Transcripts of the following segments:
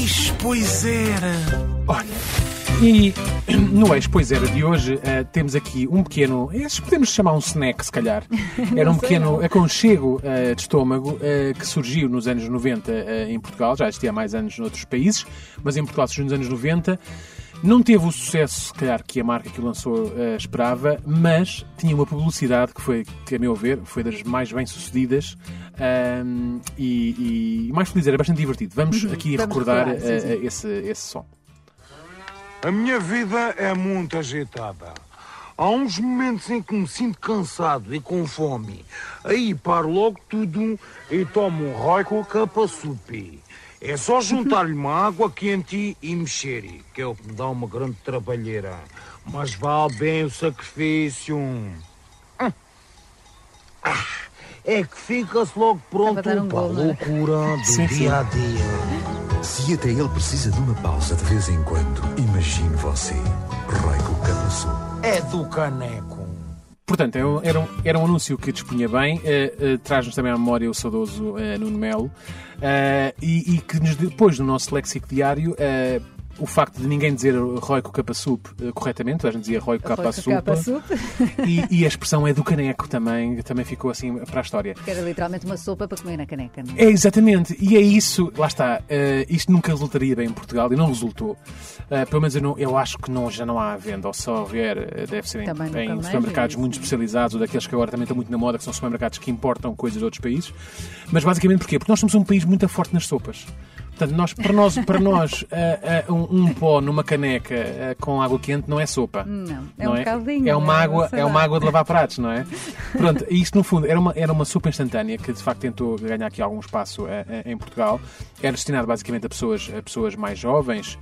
Eis, pois era. Olha, e no Ex Pois Era de hoje eh, temos aqui um pequeno, esses podemos chamar um snack se calhar. Era um pequeno não. aconchego eh, de estômago eh, que surgiu nos anos 90 eh, em Portugal, já existia há mais anos noutros países, mas em Portugal surgiu nos anos 90. Não teve o sucesso, se calhar, que a marca que o lançou eh, esperava, mas tinha uma publicidade que foi, que a meu ver, foi das mais bem-sucedidas ahm, e, e mais feliz, era bastante divertido. Vamos aqui Uhum. Vamos recordar recordar, sim, eh, sim. esse, esse som. A minha vida é muito agitada. Há uns momentos em que me sinto cansado e com fome. Aí paro logo tudo e tomo um rói com capasupi. É só juntar-lhe uma água quente e mexer, que é o que me dá uma grande trabalheira. Mas vale bem o sacrifício. Hum. Ah, É que fica-se logo pronto um para a é? loucura do Sim, sim. dia a dia. Se até ele precisa de uma pausa de vez em quando, imagine você, Rei com Capaçu. É do caneco. Portanto, era um, era um, era um anúncio que dispunha bem, eh, eh, traz-nos também à memória o saudoso eh, Nuno Melo, e, e que nos depois no nosso léxico diário. O facto de ninguém dizer Roy com capa soup eh, corretamente, a gente dizia Roy com capa Foi com capa soup, soup, e, e a expressão é do caneco também, também ficou assim para a história. que era literalmente uma sopa para comer na caneca. não é? É, exatamente. E é isso, lá está. eh, isto nunca resultaria bem em Portugal e não resultou. Eh, pelo menos eu, não- eu acho que não, já não há venda, ou só houver, deve ser em, em supermercados vi muito especializados ou daqueles que agora também estão muito na moda, que são supermercados que importam coisas de outros países. Mas basicamente porquê? Porque nós somos um país muito forte nas sopas. Portanto, nós, para nós, para nós eh, eh, um, um pó numa caneca eh, com água quente não é sopa. Não, é não um bocadinho, É uma é? água, é uma água de lavar pratos, não é? Pronto, isto no fundo era uma, era uma sopa instantânea que de facto tentou ganhar aqui algum espaço em Portugal. Era destinado basicamente a pessoas, a pessoas mais jovens,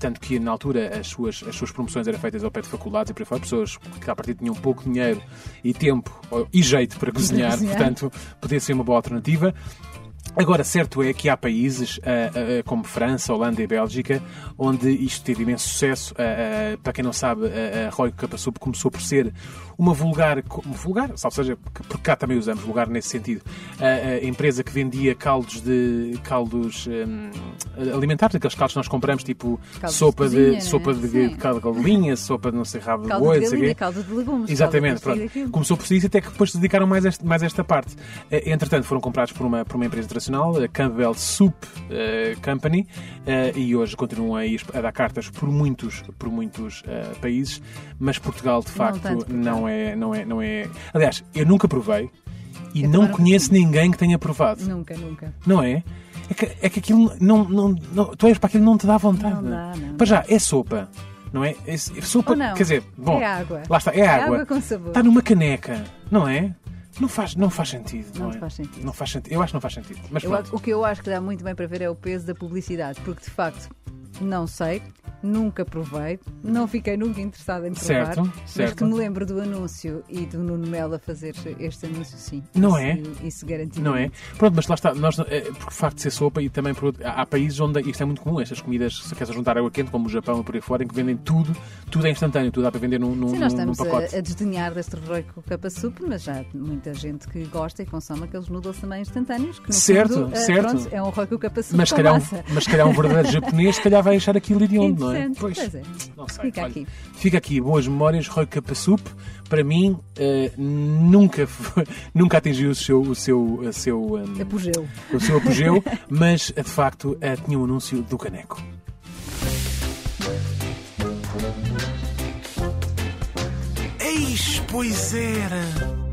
tanto que na altura as suas, as suas promoções eram feitas ao pé de faculdades e por aí fora, pessoas que a partir tinham pouco dinheiro e tempo ou- e jeito para cozinhar, cozinhar. portanto podia ser uma boa alternativa. Agora, certo é que há países ah, ah, como França, Holanda e Bélgica onde isto teve imenso sucesso. Ah, ah, para quem não sabe, a Roy Capasup começou por ser uma vulgar, vulgar, ou seja, porque cá também usamos vulgar nesse sentido, a, empresa que vendia caldos de caldos hum, alimentares, aqueles caldos que nós compramos, tipo Caldos de sopa de, cozinha, né? sopa de, Sim. de caldo de galinha, sopa de não sei rabo de Caldo boi, de não sei galinha, caldo de legumes. Exatamente, pronto. Começou por isso até que depois se dedicaram mais, a este- mais esta parte. Eh, Entretanto, foram comprados por uma, por uma empresa internacional, a Campbell Soup eh, Company, eh, e hoje continuam a, a dar cartas por muitos, por muitos eh, países, mas Portugal, de facto, tanto Portugal. não, é, não, é, não é. Aliás, eu nunca provei e Eu não não conheço ninguém que tenha provado. Nunca, nunca. Não é? É que, é que aquilo não, não, não. Tu és para aquilo não te dá vontade. Não dá, não Para já, é sopa. Não é? É sopa. Não. Quer dizer, bom. É água. Lá está, é É água. água com sabor. Está numa caneca, não é? Não faz, não faz sentido. Não, Não é? faz sentido. Não faz sentido. Eu acho que não faz sentido. Mas Eu o que eu acho que dá muito bem para ver é o peso da publicidade, porque de facto não sei, nunca provei, não fiquei nunca interessada em provar, Certo, mas certo. que me lembro do anúncio e do Nuno Melo a fazer este anúncio, sim. Não isso, é? Isso garantidamente. Não é? Pronto, mas lá está, nós, eh, por facto de ser sopa e também por há há países onde isto é muito comum, estas comidas, se queres juntar água quente, como o Japão e por aí fora, em que vendem tudo, tudo é instantâneo, tudo dá para vender num, num, Sim, nós num- num estamos pacote. a, a desdenhar deste heroico capa soup, mas já há muita gente que gosta e consome aqueles noodles também instantâneos. Que Certo, fundo, eh, certo. pronto, é um heroico capa soup Mas se, com calhar um, mas calhar um verdadeiro japonês, se calhar vai achar aquilo hediondo, não é? Interessante. Pois é. Não sei. Fica Olha, aqui. Fica aqui, boas memórias, Roy Capasup. Para mim, eh, nunca, foi- nunca atingiu o seu, o seu, o seu, eh, Apogeu. o seu apogeu, mas de facto eh, tinha um anúncio do caneco. Eis, pois era.